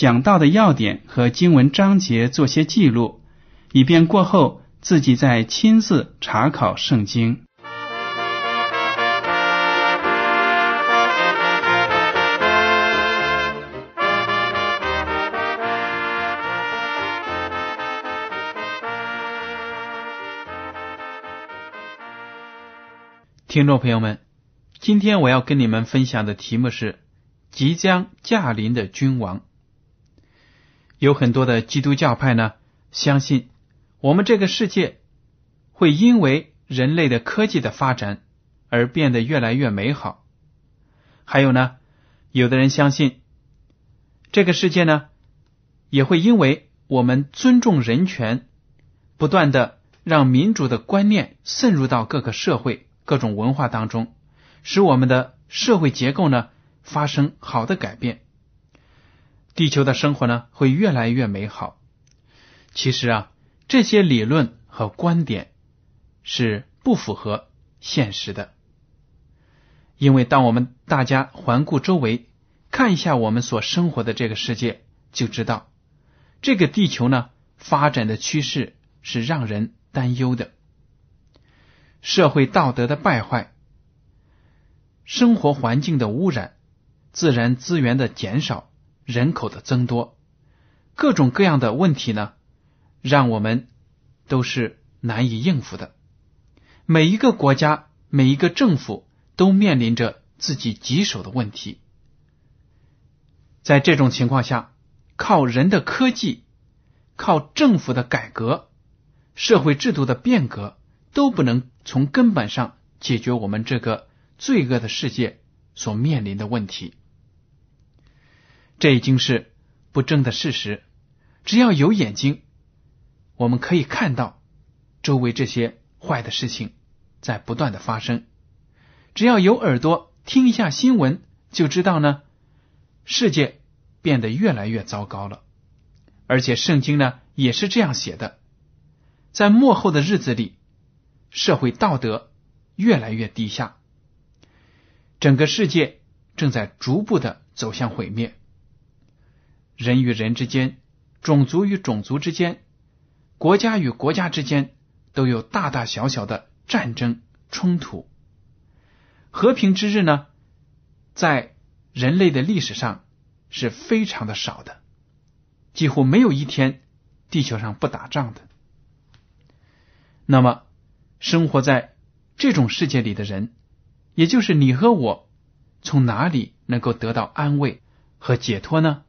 讲到的要点和经文章节做些记录，以便过后自己再亲自查考圣经。听众朋友们，今天我要跟你们分享的题目是即将驾临的君王。有很多的基督教派呢，相信我们这个世界会因为人类的科技的发展而变得越来越美好。还有呢，有的人相信这个世界呢，也会因为我们尊重人权，不断的让民主的观念渗入到各个社会。各种文化当中，使我们的社会结构呢发生好的改变，地球的生活呢会越来越美好。其实啊，这些理论和观点是不符合现实的，因为当我们大家环顾周围，看一下我们所生活的这个世界，就知道这个地球呢发展的趋势是让人担忧的。社会道德的败坏，生活环境的污染，自然资源的减少，人口的增多，各种各样的问题呢，让我们都是难以应付的。每一个国家，每一个政府都面临着自己棘手的问题。在这种情况下，靠人的科技，靠政府的改革，社会制度的变革。都不能从根本上解决我们这个罪恶的世界所面临的问题，这已经是不争的事实。只要有眼睛，我们可以看到周围这些坏的事情在不断的发生；只要有耳朵听一下新闻，就知道呢，世界变得越来越糟糕了。而且圣经呢也是这样写的，在末后的日子里。社会道德越来越低下，整个世界正在逐步的走向毁灭。人与人之间、种族与种族之间、国家与国家之间，都有大大小小的战争冲突。和平之日呢，在人类的历史上是非常的少的，几乎没有一天地球上不打仗的。那么。生活在这种世界里的人，也就是你和我，从哪里能够得到安慰和解脱呢？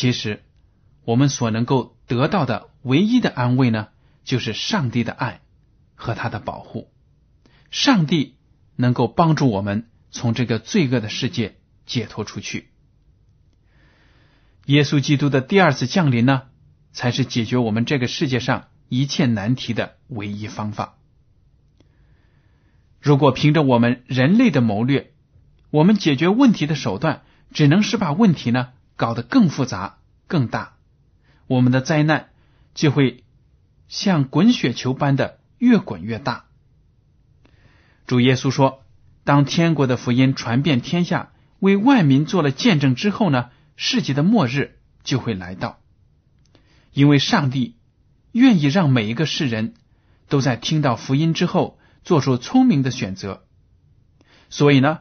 其实，我们所能够得到的唯一的安慰呢，就是上帝的爱和他的保护。上帝能够帮助我们从这个罪恶的世界解脱出去。耶稣基督的第二次降临呢，才是解决我们这个世界上一切难题的唯一方法。如果凭着我们人类的谋略，我们解决问题的手段只能是把问题呢搞得更复杂、更大，我们的灾难就会像滚雪球般的越滚越大。主耶稣说：“当天国的福音传遍天下，为万民做了见证之后呢，世界的末日就会来到。因为上帝愿意让每一个世人都在听到福音之后。”做出聪明的选择，所以呢，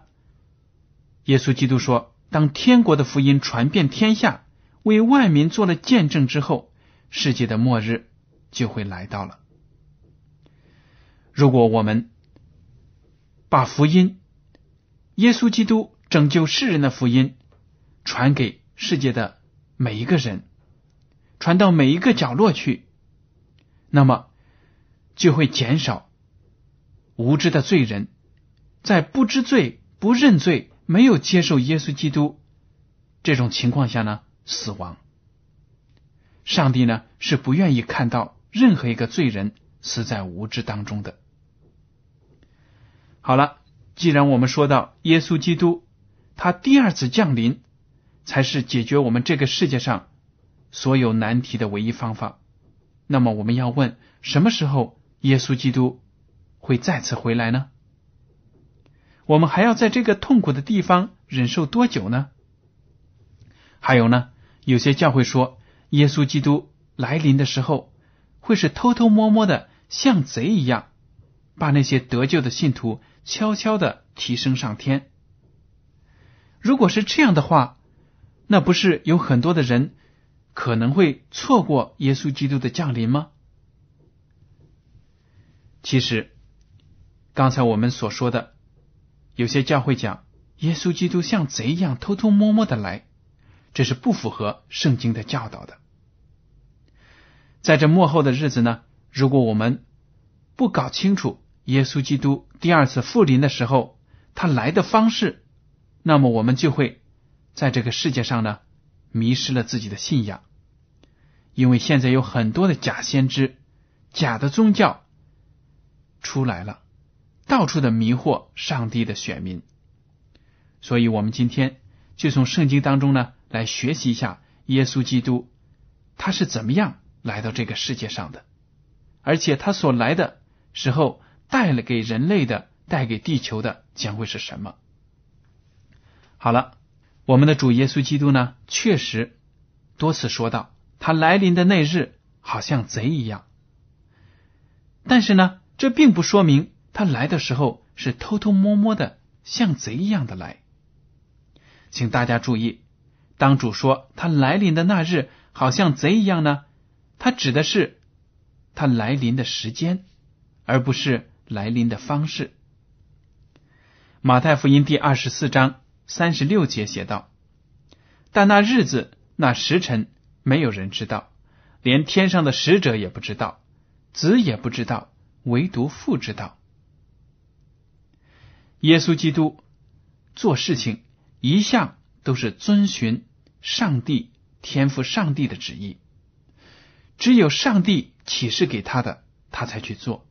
耶稣基督说：“当天国的福音传遍天下，为万民做了见证之后，世界的末日就会来到了。如果我们把福音、耶稣基督拯救世人的福音传给世界的每一个人，传到每一个角落去，那么就会减少无知的罪人在不知罪、不认罪、没有接受耶稣基督这种情况下呢死亡。上帝呢是不愿意看到任何一个罪人死在无知当中的。好了，既然我们说到耶稣基督，他第二次降临才是解决我们这个世界上所有难题的唯一方法，那么我们要问：什么时候耶稣基督会再次回来呢？我们还要在这个痛苦的地方忍受多久呢？还有呢？有些教会说，耶稣基督来临的时候会是偷偷摸摸的，像贼一样，把那些得救的信徒。悄悄的提升上天。如果是这样的话，那不是有很多的人可能会错过耶稣基督的降临吗？其实，刚才我们所说的，有些教会讲耶稣基督像贼一样偷偷摸摸的来，这是不符合圣经的教导的。在这末后的日子呢，如果我们不搞清楚。耶稣基督第二次复临的时候，他来的方式，那么我们就会在这个世界上呢迷失了自己的信仰，因为现在有很多的假先知、假的宗教出来了，到处的迷惑上帝的选民。所以，我们今天就从圣经当中呢来学习一下耶稣基督他是怎么样来到这个世界上的，而且他所来的时候。带了给人类的，带给地球的将会是什么？好了，我们的主耶稣基督呢，确实多次说到，他来临的那日好像贼一样。但是呢，这并不说明他来的时候是偷偷摸摸的，像贼一样的来。请大家注意，当主说他来临的那日好像贼一样呢，他指的是他来临的时间，而不是。来临的方式，《马太福音》第二十四章三十六节写道：“但那日子、那时辰，没有人知道，连天上的使者也不知道，子也不知道，唯独父知道。”耶稣基督做事情一向都是遵循上帝天赋上帝的旨意，只有上帝启示给他的，他才去做。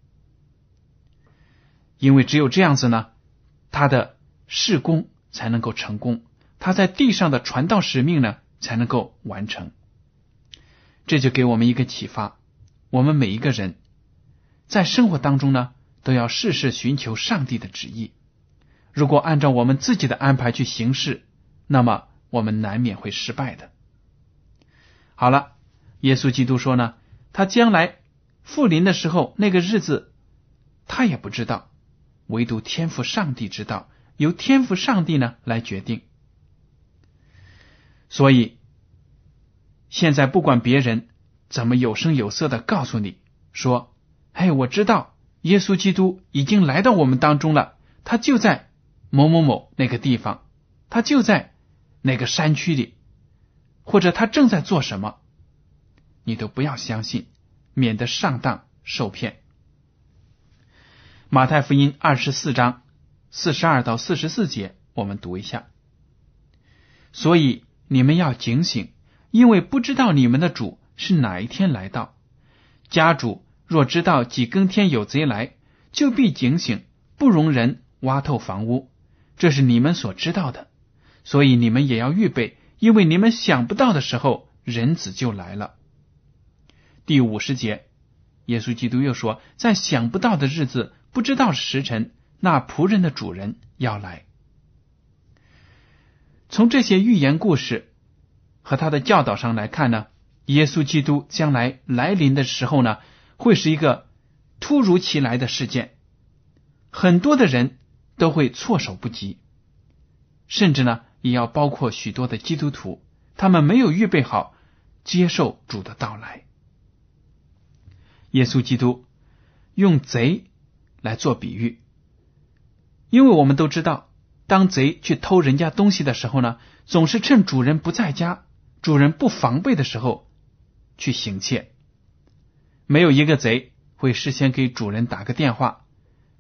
因为只有这样子呢，他的事工才能够成功，他在地上的传道使命呢才能够完成。这就给我们一个启发：我们每一个人在生活当中呢，都要事事寻求上帝的旨意。如果按照我们自己的安排去行事，那么我们难免会失败的。好了，耶稣基督说呢，他将来复临的时候，那个日子他也不知道。唯独天赋上帝知道，由天赋上帝呢来决定。所以，现在不管别人怎么有声有色的告诉你说：“哎，我知道耶稣基督已经来到我们当中了，他就在某某某那个地方，他就在那个山区里，或者他正在做什么，你都不要相信，免得上当受骗。”马太福音二十四章四十二到四十四节，我们读一下。所以你们要警醒，因为不知道你们的主是哪一天来到。家主若知道几更天有贼来，就必警醒，不容人挖透房屋。这是你们所知道的。所以你们也要预备，因为你们想不到的时候，人子就来了。第五十节，耶稣基督又说，在想不到的日子。不知道时辰，那仆人的主人要来。从这些寓言故事和他的教导上来看呢，耶稣基督将来来临的时候呢，会是一个突如其来的事件，很多的人都会措手不及，甚至呢，也要包括许多的基督徒他们没有预备好接受主的到来。耶稣基督用贼来做比喻，因为我们都知道，当贼去偷人家东西的时候呢，总是趁主人不在家、主人不防备的时候去行窃。没有一个贼会事先给主人打个电话，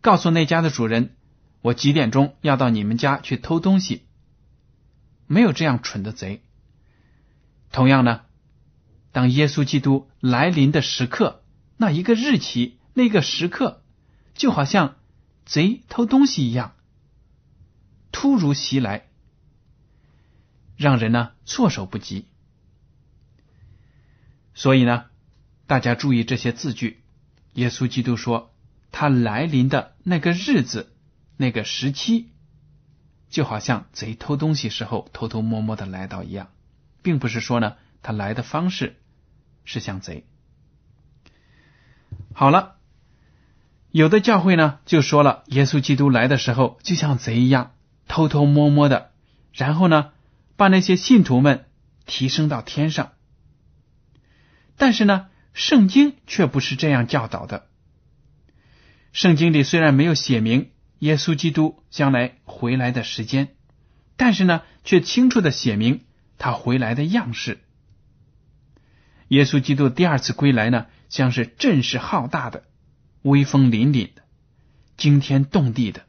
告诉那家的主人，我几点钟要到你们家去偷东西。没有这样蠢的贼。同样呢，当耶稣基督来临的时刻，那一个日期，那个时刻，就好像贼偷东西一样，突如其来，让人呢措手不及。所以呢，大家注意这些字句。耶稣基督说，他来临的那个日子，那个时期。就好像贼偷东西时候偷偷摸摸的来到一样，并不是说呢，他来的方式是像贼。好了，有的教会呢就说了，耶稣基督来的时候就像贼一样，偷偷摸摸的，然后呢把那些信徒们提升到天上。但是呢，圣经却不是这样教导的。圣经里虽然没有写明。耶稣基督将来回来的时间，但是呢，却清楚的写明他回来的样式。耶稣基督第二次归来呢，将是阵势浩大的、威风凛凛的、惊天动地的。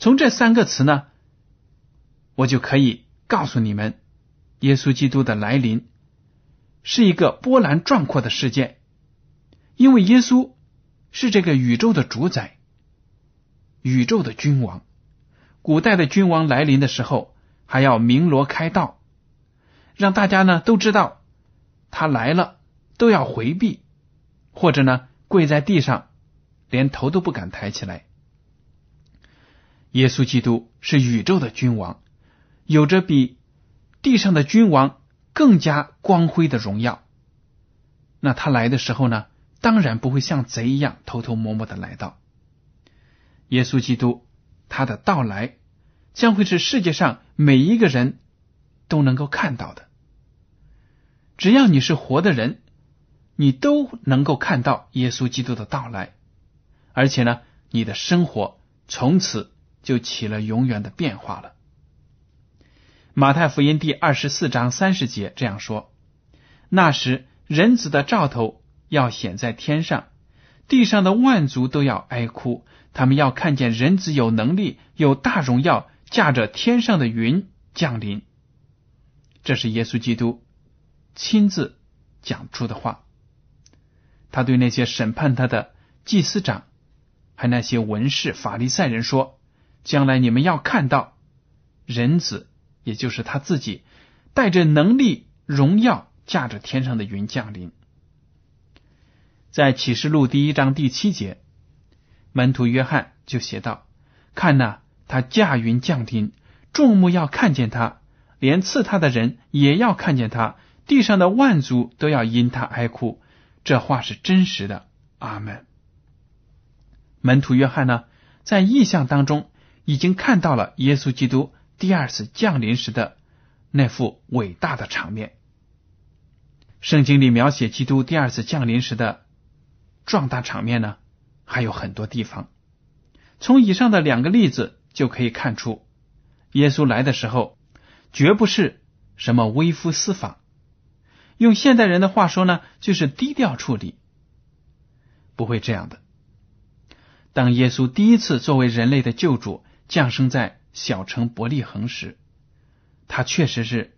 从这三个词呢，我就可以告诉你们，耶稣基督的来临是一个波澜壮阔的事件，因为耶稣是这个宇宙的主宰。宇宙的君王，古代的君王来临的时候，还要鸣锣开道，让大家呢都知道他来了，都要回避，或者呢跪在地上，连头都不敢抬起来。耶稣基督是宇宙的君王，有着比地上的君王更加光辉的荣耀。那他来的时候呢，当然不会像贼一样偷偷摸摸的来到。耶稣基督，他的到来将会是世界上每一个人都能够看到的。只要你是活的人，你都能够看到耶稣基督的到来，而且呢，你的生活从此就起了永远的变化了。马太福音第二十四章三十节这样说：“那时，人子的兆头要显在天上，地上的万族都要哀哭。”他们要看见人子有能力、有大荣耀，驾着天上的云降临。这是耶稣基督亲自讲出的话。他对那些审判他的祭司长，还那些文士、法利赛人说：“将来你们要看到人子，也就是他自己，带着能力、荣耀，驾着天上的云降临。”在启示录第一章第七节。门徒约翰就写道：“看呐，他驾云降临，众目要看见他，连刺他的人也要看见他，地上的万族都要因他哀哭。”这话是真实的。阿门。门徒约翰呢，在意象当中已经看到了耶稣基督第二次降临时的那幅伟大的场面。圣经里描写基督第二次降临时的壮大场面呢？还有很多地方，从以上的两个例子就可以看出，耶稣来的时候绝不是什么微服私访，用现代人的话说呢，就是低调处理，不会这样的。当耶稣第一次作为人类的救主降生在小城伯利恒时，他确实是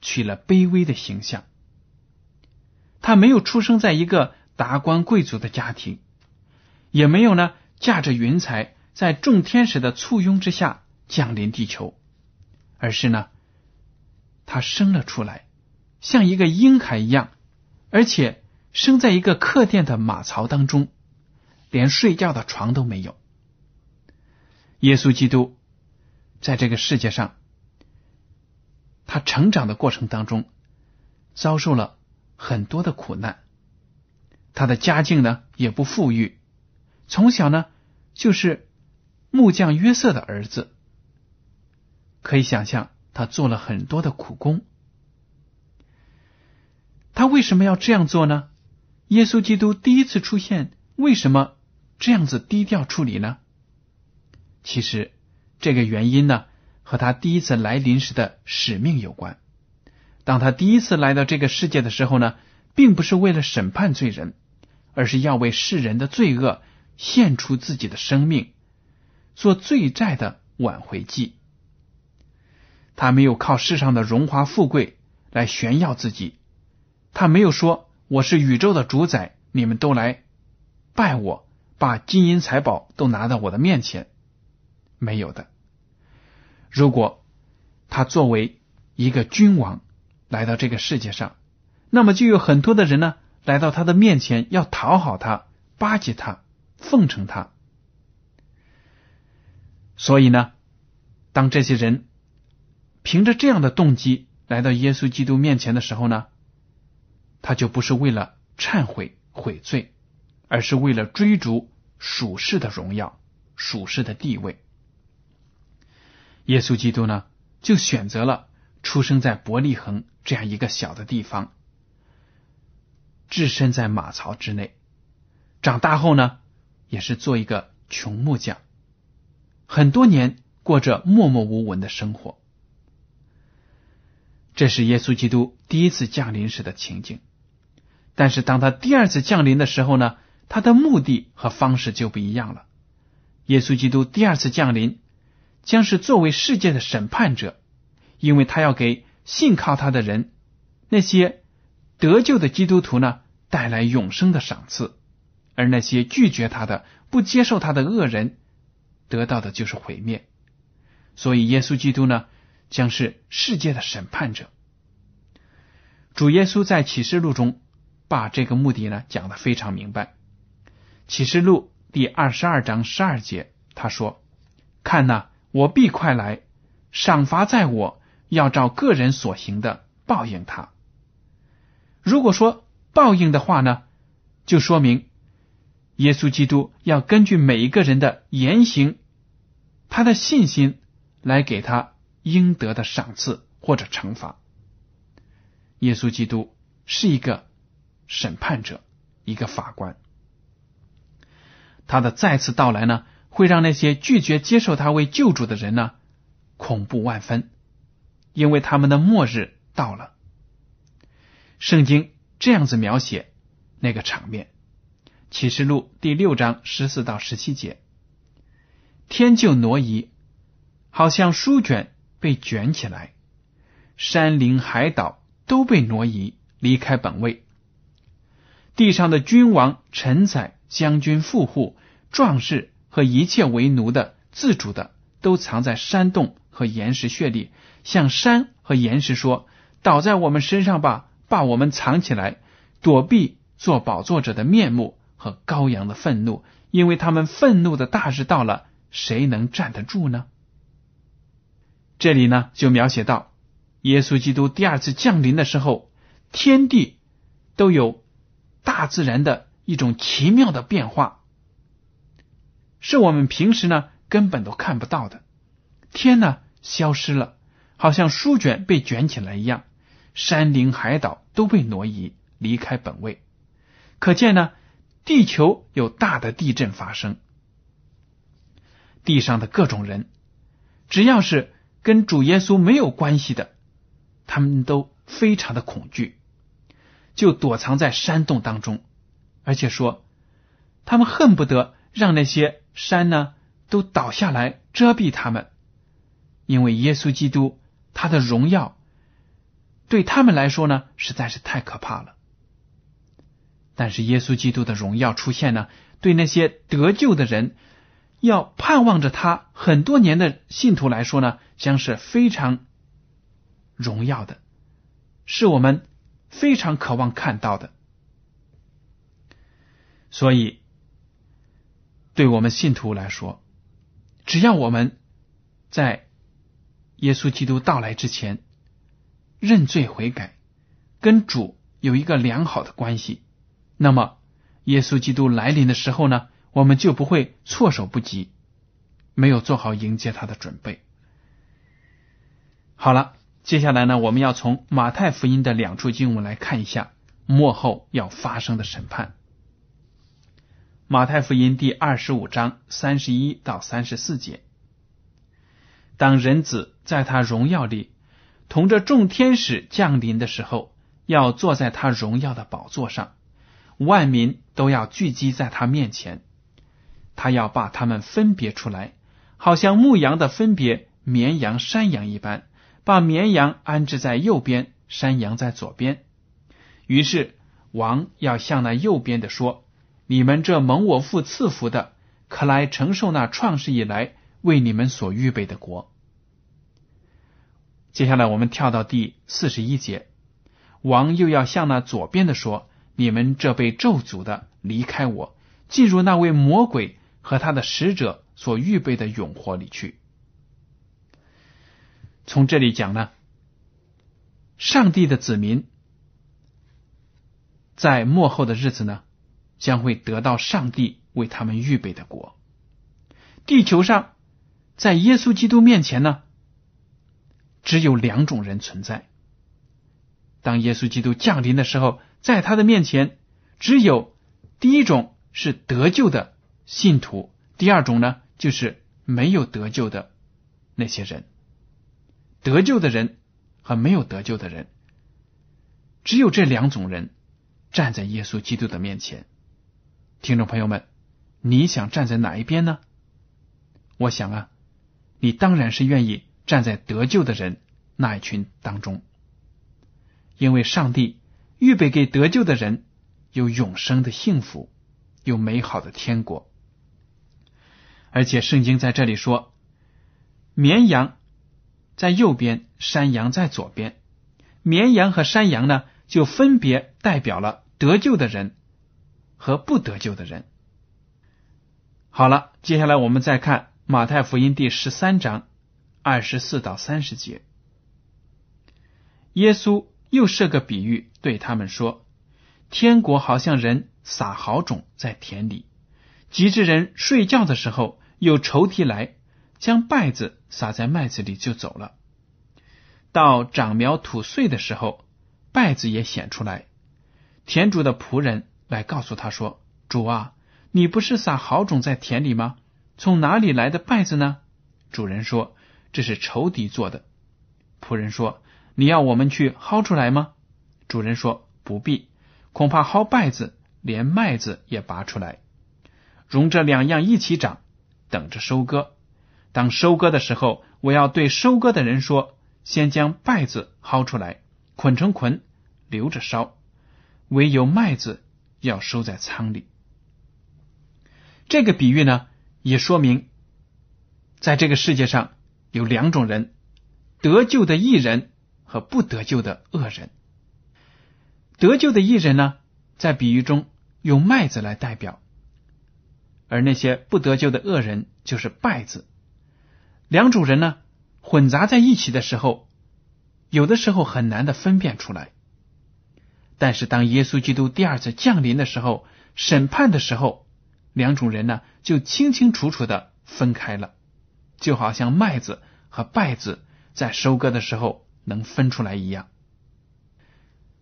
取了卑微的形象，他没有出生在一个达官贵族的家庭。也没有呢，驾着云彩在众天使的簇拥之下降临地球，而是呢，他生了出来，像一个婴孩一样，而且生在一个客店的马槽当中，连睡觉的床都没有。耶稣基督在这个世界上，他成长的过程当中，遭受了很多的苦难，他的家境呢也不富裕。从小呢，就是木匠约瑟的儿子。可以想象，他做了很多的苦工。他为什么要这样做呢？耶稣基督第一次出现，为什么这样子低调处理呢？其实，这个原因呢，和他第一次来临时的使命有关。当他第一次来到这个世界的时候呢，并不是为了审判罪人，而是要为世人的罪恶献出自己的生命，做罪债的挽回祭。他没有靠世上的荣华富贵来炫耀自己。他没有说我是宇宙的主宰，你们都来拜我，把金银财宝都拿到我的面前，没有的。如果他作为一个君王来到这个世界上，那么就有很多的人呢来到他的面前，要讨好他、巴结他、奉承他。所以呢，当这些人凭着这样的动机来到耶稣基督面前的时候呢？他就不是为了忏悔悔罪，而是为了追逐属世的荣耀、属世的地位。耶稣基督呢，就选择了出生在伯利恒这样一个小的地方，置身在马槽之内。长大后呢，也是做一个穷木匠，很多年过着默默无闻的生活。这是耶稣基督第一次降临时的情景。但是当他第二次降临的时候呢，他的目的和方式就不一样了。耶稣基督第二次降临，将是作为世界的审判者，因为他要给信靠他的人，那些得救的基督徒呢，带来永生的赏赐，而那些拒绝他的、不接受他的恶人，得到的就是毁灭。所以，耶稣基督呢，将是世界的审判者。主耶稣在启示录中。把这个目的呢讲的非常明白，《启示录》第二十二章十二节，他说：“看呐，我必快来，赏罚在我，要照个人所行的报应他。”如果说报应的话呢，就说明耶稣基督要根据每一个人的言行、他的信心来给他应得的赏赐或者惩罚。耶稣基督是一个。审判者，一个法官，他的再次到来呢，会让那些拒绝接受他为救主的人呢，恐怖万分，因为他们的末日到了。圣经这样子描写那个场面，《启示录》第六章十四到十七节：天就挪移，好像书卷被卷起来，山林海岛都被挪移，离开本位。地上的君王、臣宰、将军、富户、壮士和一切为奴的、自主的，都藏在山洞和岩石穴里，向山和岩石说：“倒在我们身上吧，把我们藏起来，躲避做宝座者的面目和羔羊的愤怒，因为他们愤怒的大日到了，谁能站得住呢？”这里呢，就描写到耶稣基督第二次降临的时候，天地都有。大自然的一种奇妙的变化，是我们平时呢根本都看不到的。天呢消失了，好像书卷被卷起来一样，山林海岛都被挪移离开本位。可见呢，地球有大的地震发生，地上的各种人，只要是跟主耶稣没有关系的，他们都非常的恐惧。就躲藏在山洞当中，而且说，他们恨不得让那些山呢都倒下来遮蔽他们，因为耶稣基督他的荣耀对他们来说呢实在是太可怕了。但是耶稣基督的荣耀出现呢，对那些得救的人要盼望着他很多年的信徒来说呢，将是非常荣耀的，是我们。非常渴望看到的，所以对我们信徒来说，只要我们在耶稣基督到来之前认罪悔改，跟主有一个良好的关系，那么耶稣基督来临的时候呢，我们就不会措手不及，没有做好迎接他的准备。好了，接下来呢，我们要从马太福音的两处经文来看一下末后要发生的审判。马太福音第二十五章三十一到三十四节，当人子在他荣耀里同着众天使降临的时候，要坐在他荣耀的宝座上，万民都要聚集在他面前，他要把他们分别出来，好像牧羊的分别绵羊、山羊一般。把绵羊安置在右边，山羊在左边。于是王要向那右边的说：“你们这蒙我父赐福的，可来承受那创世以来为你们所预备的国。”接下来我们跳到第四十一节，王又要向那左边的说：“你们这被咒诅的，离开我，进入那位魔鬼和他的使者所预备的永火里去。”从这里讲呢，上帝的子民在末后的日子呢，将会得到上帝为他们预备的国。地球上，在耶稣基督面前呢，只有两种人存在。当耶稣基督降临的时候，在他的面前，只有第一种是得救的信徒，第二种呢，就是没有得救的那些人。得救的人和没有得救的人，只有这两种人站在耶稣基督的面前。听众朋友们，你想站在哪一边呢？我想啊，你当然是愿意站在得救的人那一群当中，因为上帝预备给得救的人有永生的幸福，有美好的天国。而且圣经在这里说，绵羊。在右边，山羊在左边。绵羊和山羊呢，就分别代表了得救的人和不得救的人。好了，接下来我们再看马太福音第十三章二十四到三十节。耶稣又设个比喻，对他们说：“天国好像人撒好种在田里，及至人睡觉的时候，有仇敌来。”将稗子撒在麦子里就走了。到长苗吐穗的时候，稗子也显出来。田主的仆人来告诉他说：“主啊，你不是撒好种在田里吗？从哪里来的稗子呢？”主人说：“这是仇敌做的。”仆人说：“你要我们去薅出来吗？”主人说：“不必，恐怕薅稗子，连麦子也拔出来，容这两样一起长，等着收割。”当收割的时候，我要对收割的人说：先将稗子薅出来，捆成捆，留着烧；唯有麦子要收在仓里。这个比喻呢，也说明，在这个世界上有两种人：得救的一人和不得救的恶人。得救的义人呢，在比喻中用麦子来代表，而那些不得救的恶人就是稗子。两种人呢，混杂在一起的时候，有的时候很难的分辨出来。但是当耶稣基督第二次降临的时候，审判的时候，两种人呢就清清楚楚的分开了，就好像麦子和稗子在收割的时候能分出来一样。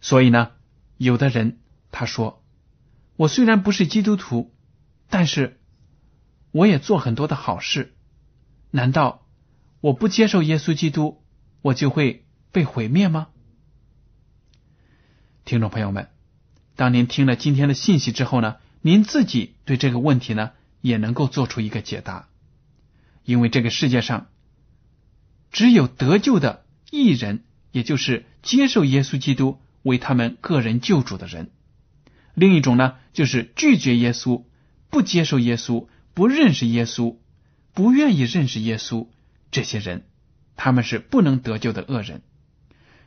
所以呢，有的人他说：“我虽然不是基督徒，但是我也做很多的好事。”难道我不接受耶稣基督，我就会被毁灭吗？听众朋友们，当您听了今天的信息之后呢，您自己对这个问题呢也能够做出一个解答。因为这个世界上只有得救的一人，也就是接受耶稣基督为他们个人救主的人；另一种呢，就是拒绝耶稣、不接受耶稣、不认识耶稣。不愿意认识耶稣，这些人他们是不能得救的恶人。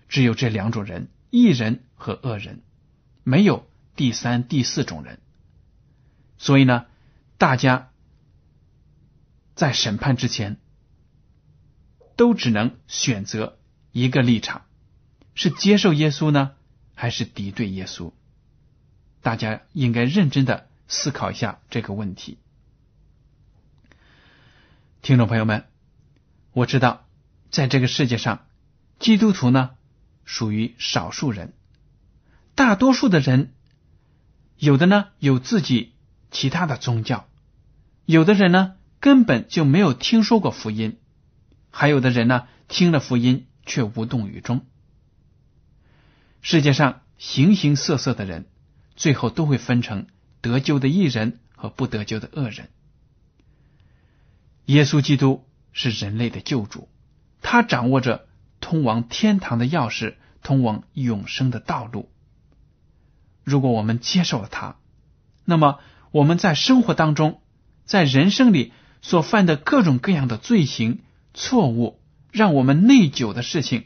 只有这两种人：义人和恶人，没有第三、第四种人。所以呢，大家在审判之前，都只能选择一个立场：是接受耶稣呢，还是敌对耶稣？大家应该认真的思考一下这个问题。听众朋友们，我知道，在这个世界上基督徒呢属于少数人，大多数的人有的呢有自己其他的宗教，有的人呢根本就没有听说过福音，还有的人呢听了福音却无动于衷。世界上形形色色的人，最后都会分成得救的义人和不得救的恶人。耶稣基督是人类的救主，他掌握着通往天堂的钥匙，通往永生的道路。如果我们接受了他，那么我们在生活当中，在人生里所犯的各种各样的罪行、错误，让我们内疚的事情，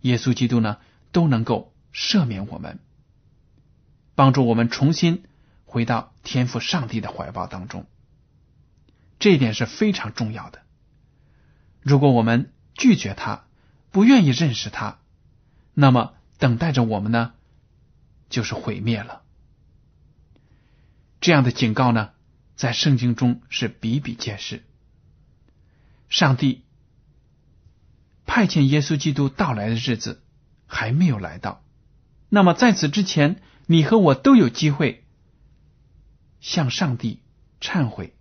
耶稣基督呢都能够。赦免我们，帮助我们重新回到天赋上帝的怀抱当中，这一点是非常重要的。如果我们拒绝他，不愿意认识他，那么等待着我们呢，就是毁灭了。这样的警告呢，在圣经中是比比皆是。上帝派遣耶稣基督到来的日子还没有来到。那么在此之前，你和我都有机会向上帝忏悔，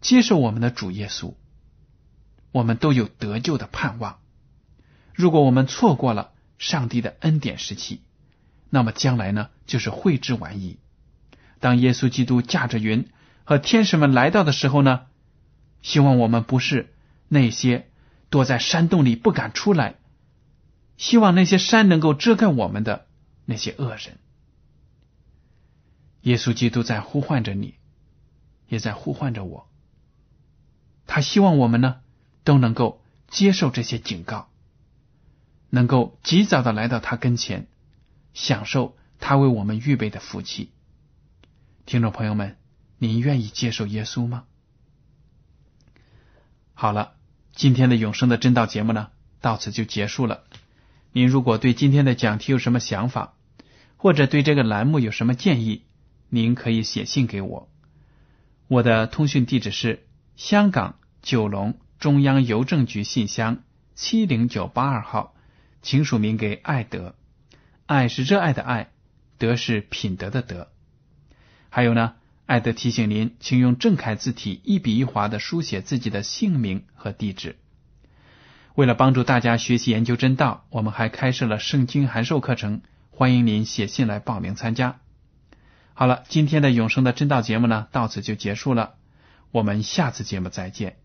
接受我们的主耶稣，我们都有得救的盼望。如果我们错过了上帝的恩典时期，那么将来呢，就是悔之晚矣。当耶稣基督驾着云和天使们来到的时候呢，希望我们不是那些躲在山洞里不敢出来。希望那些山能够遮盖我们的那些恶人。耶稣基督在呼唤着你，也在呼唤着我。他希望我们呢都能够接受这些警告，能够及早的来到他跟前，享受他为我们预备的福气。听众朋友们，您愿意接受耶稣吗？好了，今天的永生的真道节目呢，到此就结束了。您如果对今天的讲题有什么想法，或者对这个栏目有什么建议，您可以写信给我。我的通讯地址是香港九龙中央邮政局信箱七零九八二号，请署名给爱德。爱是热爱的爱，德是品德的德。还有呢，爱德提醒您，请用正楷字体一笔一划的书写自己的姓名和地址。为了帮助大家学习研究真道，我们还开设了圣经函授课程，欢迎您写信来报名参加。好了，今天的永生的真道节目呢，到此就结束了，我们下次节目再见。